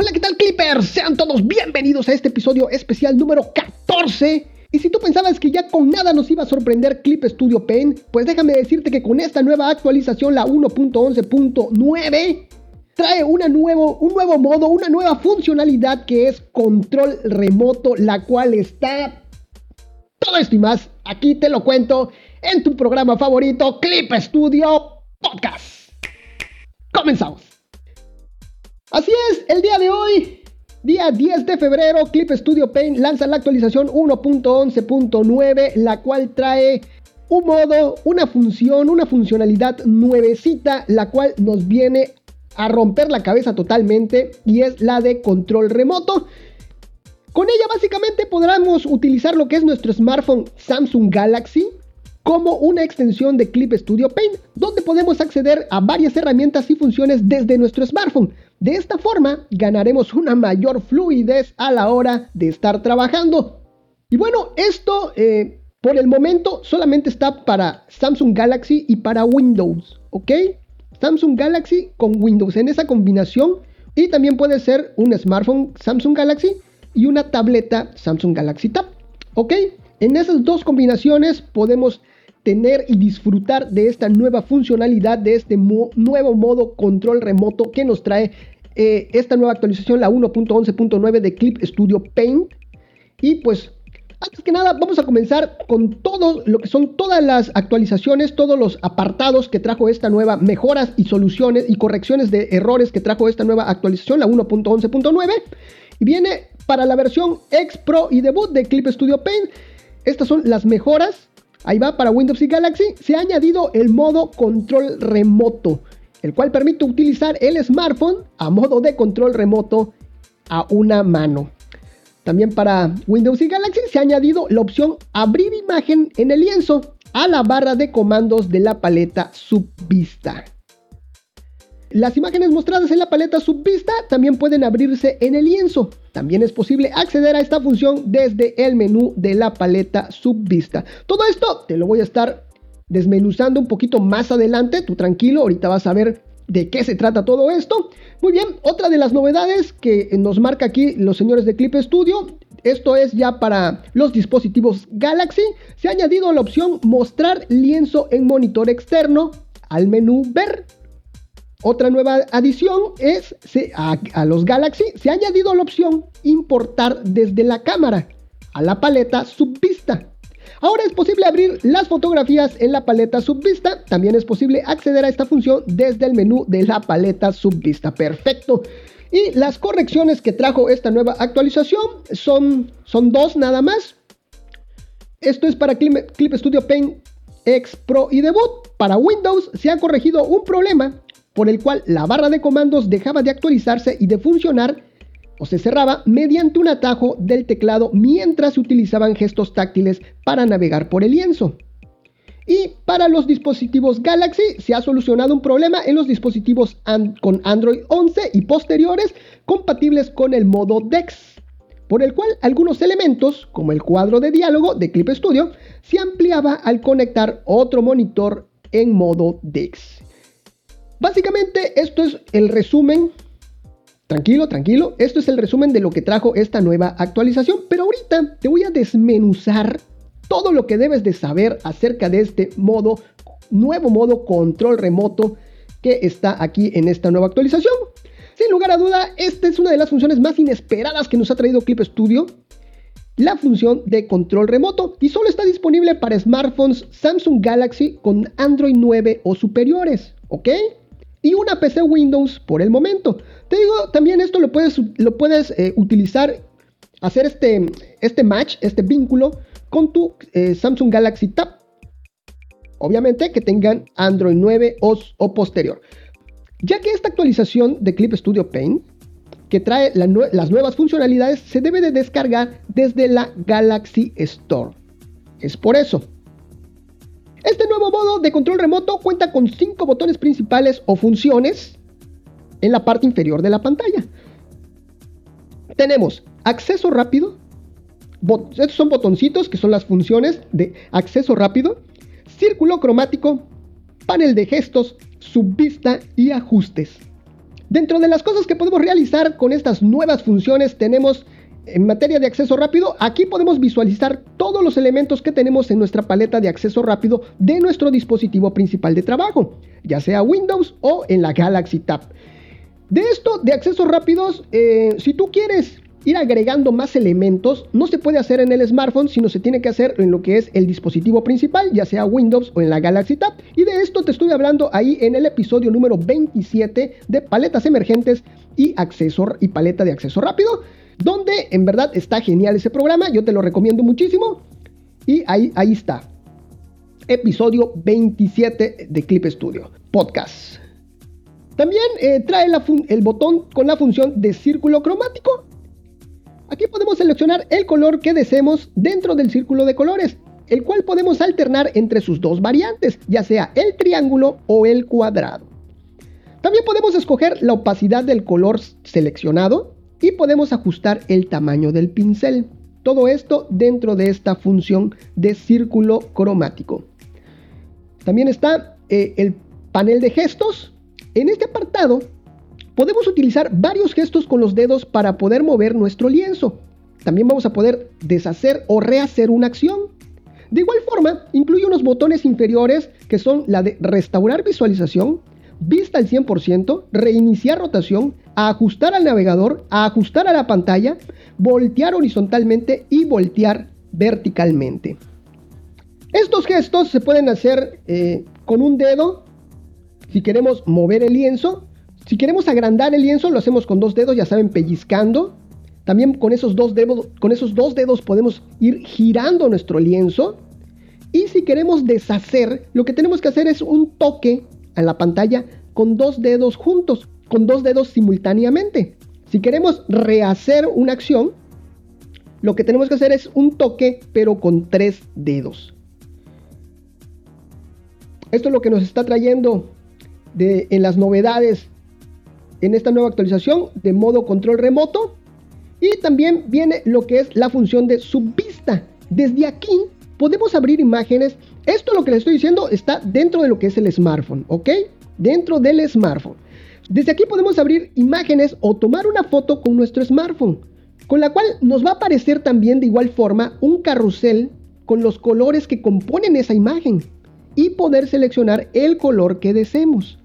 Hola, ¿qué tal Clippers? Sean todos bienvenidos a este episodio especial número 14. Y si tú pensabas que ya con nada nos iba a sorprender Clip Studio Paint, pues déjame decirte que con esta nueva actualización, la 1.11.9, trae nuevo, un nuevo modo, una nueva funcionalidad que es control remoto, la cual está... Todo esto y más, aquí te lo cuento en tu programa favorito, Clip Studio Podcast. Comenzamos. Así es, el día de hoy, día 10 de febrero, Clip Studio Paint lanza la actualización 1.11.9, la cual trae un modo, una función, una funcionalidad nuevecita, la cual nos viene a romper la cabeza totalmente y es la de control remoto. Con ella básicamente podremos utilizar lo que es nuestro smartphone Samsung Galaxy como una extensión de Clip Studio Paint, donde podemos acceder a varias herramientas y funciones desde nuestro smartphone. De esta forma ganaremos una mayor fluidez a la hora de estar trabajando. Y bueno, esto eh, por el momento solamente está para Samsung Galaxy y para Windows, ¿ok? Samsung Galaxy con Windows en esa combinación y también puede ser un smartphone Samsung Galaxy y una tableta Samsung Galaxy Tab, ¿ok? En esas dos combinaciones podemos tener y disfrutar de esta nueva funcionalidad, de este nuevo modo control remoto que nos trae eh, esta nueva actualización, la 1.11.9 de Clip Studio Paint. Y pues, antes que nada, vamos a comenzar con todo lo que son todas las actualizaciones, todos los apartados que trajo esta nueva, mejoras y soluciones y correcciones de errores que trajo esta nueva actualización, la 1.11.9. Y viene para la versión X Pro y debut de Clip Studio Paint. Estas son las mejoras Ahí va, para Windows y Galaxy se ha añadido el modo control remoto, el cual permite utilizar el smartphone a modo de control remoto a una mano. También para Windows y Galaxy se ha añadido la opción abrir imagen en el lienzo a la barra de comandos de la paleta subvista. Las imágenes mostradas en la paleta subvista también pueden abrirse en el lienzo. También es posible acceder a esta función desde el menú de la paleta subvista. Todo esto te lo voy a estar desmenuzando un poquito más adelante. Tú tranquilo, ahorita vas a ver de qué se trata todo esto. Muy bien, otra de las novedades que nos marca aquí los señores de Clip Studio, esto es ya para los dispositivos Galaxy, se ha añadido la opción mostrar lienzo en monitor externo al menú ver. Otra nueva adición es a, los Galaxy se ha añadido la opción importar desde la cámara a la paleta subvista. Ahora es posible abrir las fotografías en la paleta subvista. También es posible acceder a esta función desde el menú de la paleta subvista. Perfecto. Y las correcciones que trajo esta nueva actualización son, son dos nada más. Esto es para Clip Studio Paint X Pro y Debut. Para Windows se ha corregido un problema por el cual la barra de comandos dejaba de actualizarse y de funcionar o se cerraba mediante un atajo del teclado mientras se utilizaban gestos táctiles para navegar por el lienzo. Y para los dispositivos Galaxy se ha solucionado un problema en los dispositivos con Android 11 y posteriores compatibles con el modo DeX, por el cual algunos elementos, como el cuadro de diálogo de Clip Studio, se ampliaba al conectar otro monitor en modo DeX. Básicamente esto es el resumen. Tranquilo, tranquilo. Esto es el resumen de lo que trajo esta nueva actualización. Pero ahorita te voy a desmenuzar todo lo que debes de saber acerca de este modo, nuevo modo control remoto que está aquí en esta nueva actualización. Sin lugar a duda, esta es una de las funciones más inesperadas que nos ha traído Clip Studio. La función de control remoto y solo está disponible para smartphones Samsung Galaxy con Android 9 o superiores, ¿ok? Y una PC Windows por el momento. Te digo, también esto lo puedes, lo puedes eh, utilizar, hacer este, este match, este vínculo con tu eh, Samsung Galaxy Tab. Obviamente que tengan Android 9 o, posterior. Ya que esta actualización de Clip Studio Paint, que trae las nuevas funcionalidades, se debe de descargar desde la Galaxy Store. Es por eso este nuevo modo de control remoto cuenta con 5 botones principales o funciones en la parte inferior de la pantalla. Tenemos acceso rápido. Estos son botoncitos que son las funciones de acceso rápido, círculo cromático, panel de gestos, subvista y ajustes. Dentro de las cosas que podemos realizar con estas nuevas funciones tenemos en materia de acceso rápido, aquí podemos visualizar todos los elementos que tenemos en nuestra paleta de acceso rápido de nuestro dispositivo principal de trabajo, ya sea Windows o en la Galaxy Tab. De esto, de accesos rápidos, eh, si tú quieres ir agregando más elementos, no se puede hacer en el smartphone, sino se tiene que hacer en lo que es el dispositivo principal, ya sea Windows o en la Galaxy Tab. Y de esto te estuve hablando ahí en el episodio número 27 de paletas emergentes y acceso y paleta de acceso rápido donde en verdad está genial ese programa, yo te lo recomiendo muchísimo. Y ahí, ahí está. Episodio 27 de Clip Studio, podcast. También eh, trae el botón con la función de círculo cromático. Aquí podemos seleccionar el color que deseemos dentro del círculo de colores, el cual podemos alternar entre sus dos variantes, ya sea el triángulo o el cuadrado. También podemos escoger la opacidad del color seleccionado, y podemos ajustar el tamaño del pincel. Todo esto dentro de esta función de círculo cromático. También está eh, el panel de gestos. En este apartado podemos utilizar varios gestos con los dedos para poder mover nuestro lienzo. También vamos a poder deshacer o rehacer una acción. De igual forma, incluye unos botones inferiores que son la de restaurar visualización, vista al 100%, reiniciar rotación, ajustar al navegador, ajustar a la pantalla, voltear horizontalmente y voltear verticalmente. Estos gestos se pueden hacer eh, con un dedo si queremos mover el lienzo. Si queremos agrandar el lienzo lo hacemos con dos dedos, ya saben, pellizcando. También con esos dos dedos, con esos dos dedos podemos ir girando nuestro lienzo. Y si queremos deshacer, lo que tenemos que hacer es un toque a la pantalla con dos dedos juntos, con dos dedos simultáneamente. Si queremos rehacer una acción, lo que tenemos que hacer es un toque, pero con tres dedos. Esto es lo que nos está trayendo en las novedades en esta nueva actualización de modo control remoto. Y también viene lo que es la función de subvista. Desde aquí podemos abrir imágenes. Esto lo que les estoy diciendo está dentro de lo que es el smartphone, ¿ok? dentro del smartphone. Desde aquí podemos abrir imágenes o tomar una foto con nuestro smartphone, con la cual nos va a aparecer también de igual forma un carrusel con los colores que componen esa imagen y poder seleccionar el color que deseemos.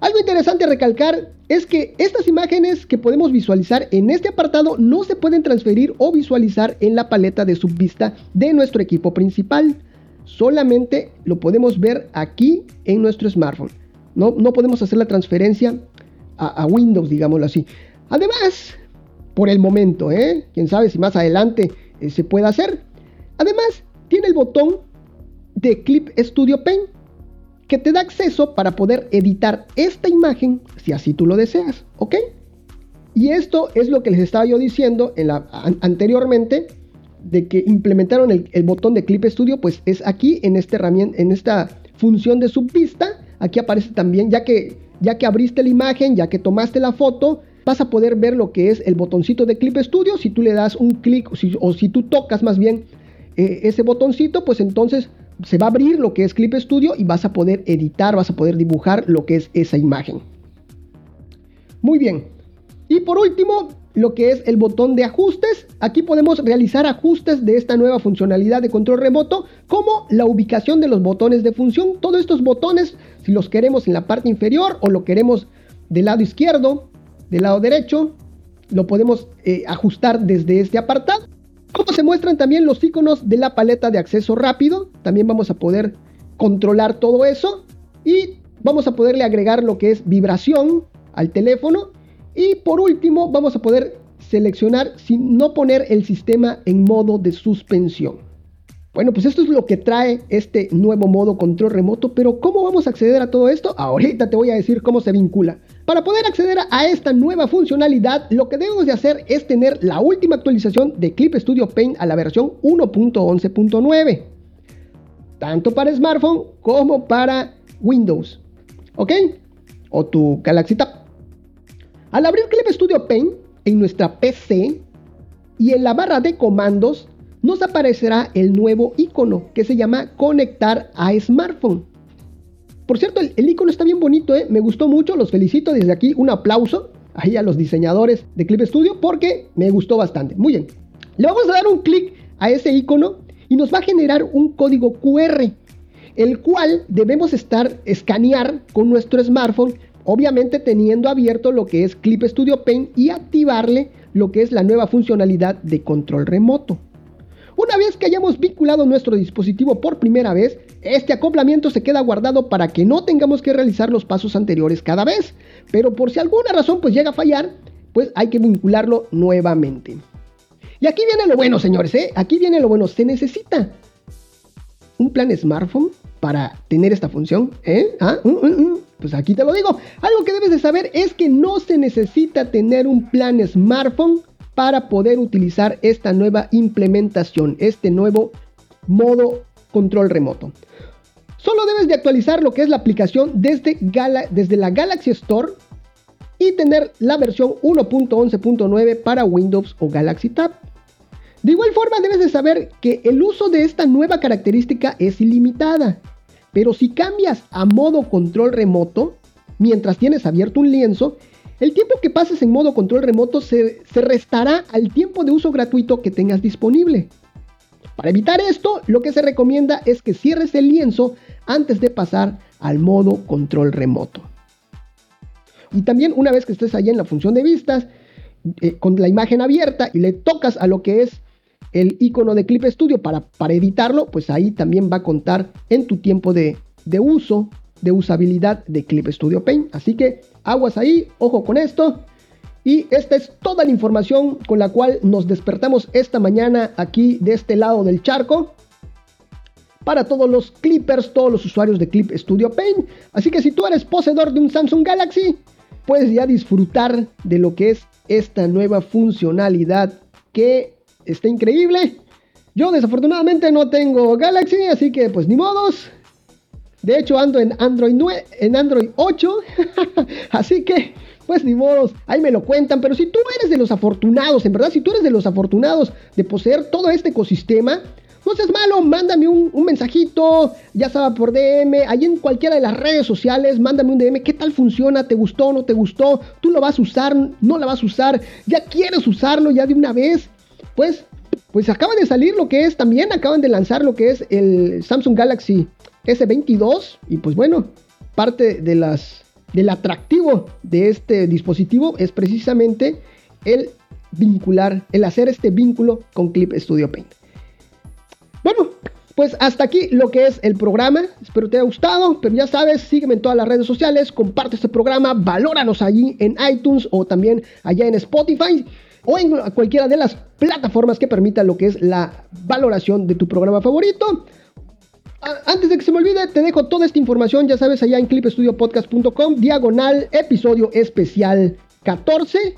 Algo interesante recalcar es que estas imágenes que podemos visualizar en este apartado no se pueden transferir o visualizar en la paleta de subvista de nuestro equipo principal solamente lo podemos ver aquí en nuestro smartphone. No, no podemos hacer la transferencia a, Windows, digámoslo así. Además, por el momento, ¿eh? quién sabe si más adelante eh, se puede hacer. Además, tiene el botón de Clip Studio Pen que te da acceso para poder editar esta imagen si así tú lo deseas, ¿ok? Y esto es lo que les estaba yo diciendo en la, anteriormente de que implementaron el, botón de Clip Studio, pues es aquí en, este en esta función de subvista. Aquí aparece también, ya que, ya que abriste la imagen, ya que tomaste la foto, vas a poder ver lo que es el botoncito de Clip Studio. Si tú le das un clic o si tú tocas más bien eh, ese botoncito, pues entonces se va a abrir lo que es Clip Studio y vas a poder editar, vas a poder dibujar lo que es esa imagen. Muy bien. Y por último, lo que es el botón de ajustes. Aquí podemos realizar ajustes de esta nueva funcionalidad de control remoto, como la ubicación de los botones de función. Todos estos botones, si los queremos en la parte inferior o lo queremos del lado izquierdo, del lado derecho, lo podemos eh, ajustar desde este apartado. Como se muestran también los iconos de la paleta de acceso rápido, también vamos a poder controlar todo eso. Y vamos a poderle agregar lo que es vibración al teléfono. Y por último, vamos a poder seleccionar sin no poner el sistema en modo de suspensión. Bueno, pues esto es lo que trae este nuevo modo control remoto, pero ¿cómo vamos a acceder a todo esto? Ahorita te voy a decir cómo se vincula. Para poder acceder a esta nueva funcionalidad, lo que debemos de hacer es tener la última actualización de Clip Studio Paint a la versión 1.11.9, tanto para smartphone como para Windows, ¿ok? O tu Galaxy Tab. Al abrir Clip Studio Paint en nuestra PC y en la barra de comandos nos aparecerá el nuevo icono que se llama conectar a smartphone. Por cierto, el, icono está bien bonito, ¿eh? me gustó mucho, los felicito desde aquí, un aplauso ahí a los diseñadores de Clip Studio porque me gustó bastante. Muy bien, le vamos a dar un clic a ese icono y nos va a generar un código QR, el cual debemos estar escanear con nuestro smartphone, obviamente teniendo abierto lo que es Clip Studio Paint y activarle lo que es la nueva funcionalidad de control remoto. Una vez que hayamos vinculado nuestro dispositivo por primera vez, este acoplamiento se queda guardado para que no tengamos que realizar los pasos anteriores cada vez. Pero por si alguna razón pues llega a fallar, pues hay que vincularlo nuevamente. Y aquí viene lo bueno, señores, ¿eh? Aquí viene lo bueno. Se necesita un plan smartphone para tener esta función, ¿eh? ¿Ah? Mm, mm, mm. Pues aquí te lo digo. Algo que debes de saber es que no se necesita tener un plan smartphone para poder utilizar esta nueva implementación, este nuevo modo control remoto. Solo debes de actualizar lo que es la aplicación desde, la Galaxy Store y tener la versión 1.11.9 para Windows o Galaxy Tab. De igual forma debes de saber que el uso de esta nueva característica es ilimitada, pero si cambias a modo control remoto, mientras tienes abierto un lienzo, el tiempo que pases en modo control remoto se, restará al tiempo de uso gratuito que tengas disponible. Para evitar esto, lo que se recomienda es que cierres el lienzo antes de pasar al modo control remoto. Y también una vez que estés allá en la función de vistas, eh, con la imagen abierta y le tocas a lo que es el icono de Clip Studio para, para editarlo, pues ahí también va a contar en tu tiempo de, de uso, de usabilidad de Clip Studio Paint. Así que aguas ahí, ojo con esto. Y esta es toda la información con la cual nos despertamos esta mañana aquí de este lado del charco. Para todos los clippers, todos los usuarios de Clip Studio Paint. Así que si tú eres poseedor de un Samsung Galaxy, puedes ya disfrutar de lo que es esta nueva funcionalidad que está increíble. Yo desafortunadamente no tengo Galaxy, así que pues ni modos. De hecho, ando en Android, 9, en Android 8. Así que, pues ni modos, ahí me lo cuentan. Pero si tú eres de los afortunados, en verdad, si tú eres de los afortunados de poseer todo este ecosistema, no seas malo, mándame un, mensajito, ya sabes, por DM, ahí en cualquiera de las redes sociales, mándame un DM, ¿qué tal funciona? ¿Te gustó? ¿No te gustó? ¿Tú lo vas a usar? ¿No la vas a usar? ¿Ya quieres usarlo ya de una vez? Pues, pues acaba de salir lo que es, también acaban de lanzar lo que es el Samsung Galaxy S22 y pues bueno, parte de las, del atractivo de este dispositivo es precisamente el vincular, el hacer este vínculo con Clip Studio Paint. Bueno, pues hasta aquí lo que es el programa. Espero te haya gustado, pero ya sabes, sígueme en todas las redes sociales, comparte este programa, valóranos allí en iTunes o también allá en Spotify o en cualquiera de las plataformas que permitan lo que es la valoración de tu programa favorito. Antes de que se me olvide, te dejo toda esta información, ya sabes, allá en clipestudiopodcast.com, diagonal, episodio especial 14,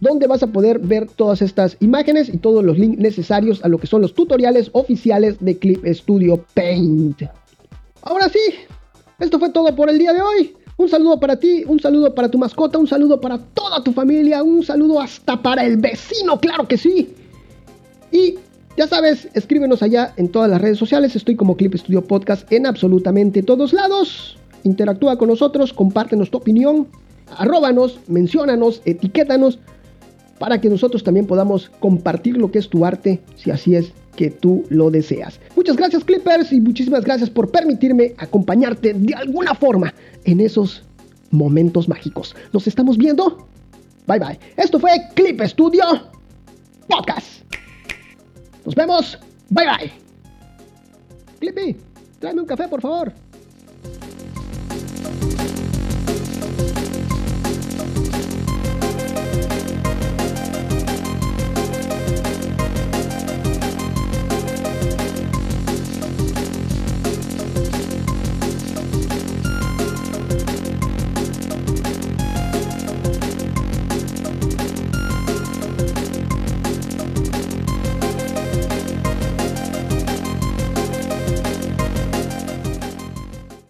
donde vas a poder ver todas estas imágenes y todos los links necesarios a lo que son los tutoriales oficiales de Clip Studio Paint. Ahora sí, esto fue todo por el día de hoy. Un saludo para ti, un saludo para tu mascota, un saludo para toda tu familia, un saludo hasta para el vecino, claro que sí. Y ya sabes, escríbenos allá en todas las redes sociales. Estoy como Clip Studio Podcast en absolutamente todos lados. Interactúa con nosotros, compártenos tu opinión, arróbanos, menciónanos, etiquétanos para que nosotros también podamos compartir lo que es tu arte, si así es que tú lo deseas. Muchas gracias Clippers y muchísimas gracias por permitirme acompañarte de alguna forma en esos momentos mágicos. Nos estamos viendo. Bye bye. Esto fue Clip Studio Podcast. Nos vemos. Bye bye. Clippy, tráeme un café, por favor.